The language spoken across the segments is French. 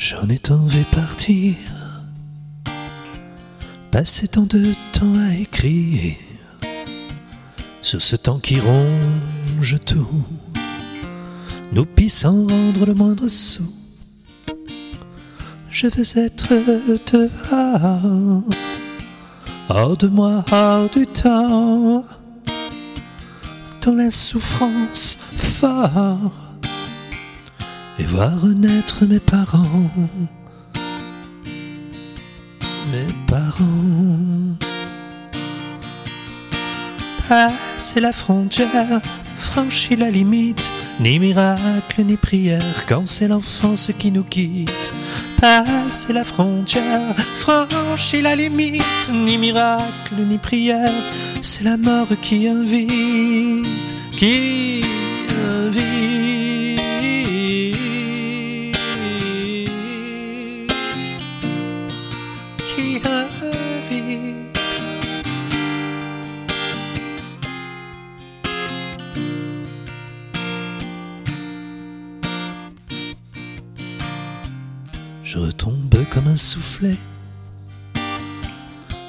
J'en ai tant vu partir, passer tant de temps à écrire. Sur ce temps qui ronge tout, nous sans rendre le moindre sou. Je veux être dehors, hors de moi, hors du temps, dans la souffrance fort et voir renaître mes parents. Mes parents. Passer la frontière, franchir la limite, ni miracle ni prière quand c'est l'enfance qui nous quitte. Passer la frontière, franchir la limite, ni miracle ni prière, c'est la mort qui invite, qui invite, Je retombe comme un soufflet,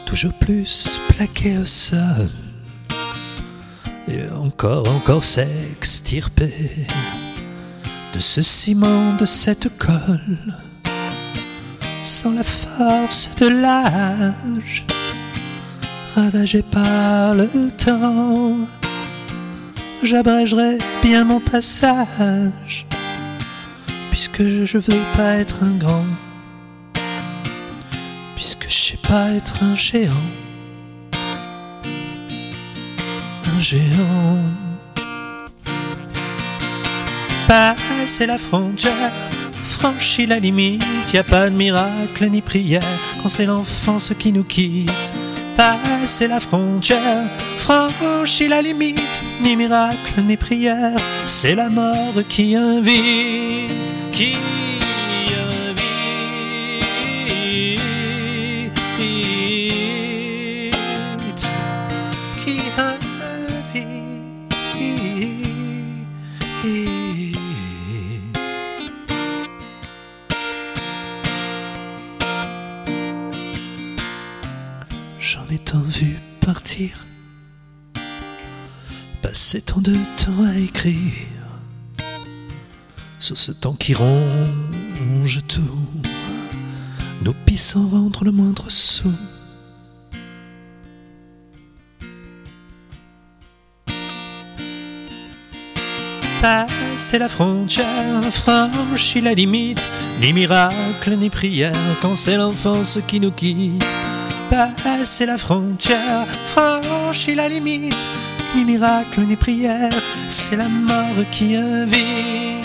toujours plus plaqué au sol, et encore, encore s'extirper de ce ciment, de cette colle, sans la force de l'âge, ravagé par le temps, j'abrégerai bien mon passage puisque je, veux pas être un grand, puisque je sais pas être un géant, un géant. Passer la frontière, franchir la limite, y a pas de miracle ni prière quand c'est l'enfance qui nous quitte. Passer la frontière, franchir la limite, ni miracle ni prière, c'est la mort qui invite, qui invite, qui invite. J'en ai tant vu partir, passer tant de temps à écrire ce temps qui ronge tout, nous pis sans le moindre sou. Passer la frontière, franchir la limite, ni miracle ni prière quand c'est l'enfance qui nous quitte. Passer la frontière, franchir la limite, ni miracle ni prière, c'est la mort qui invite.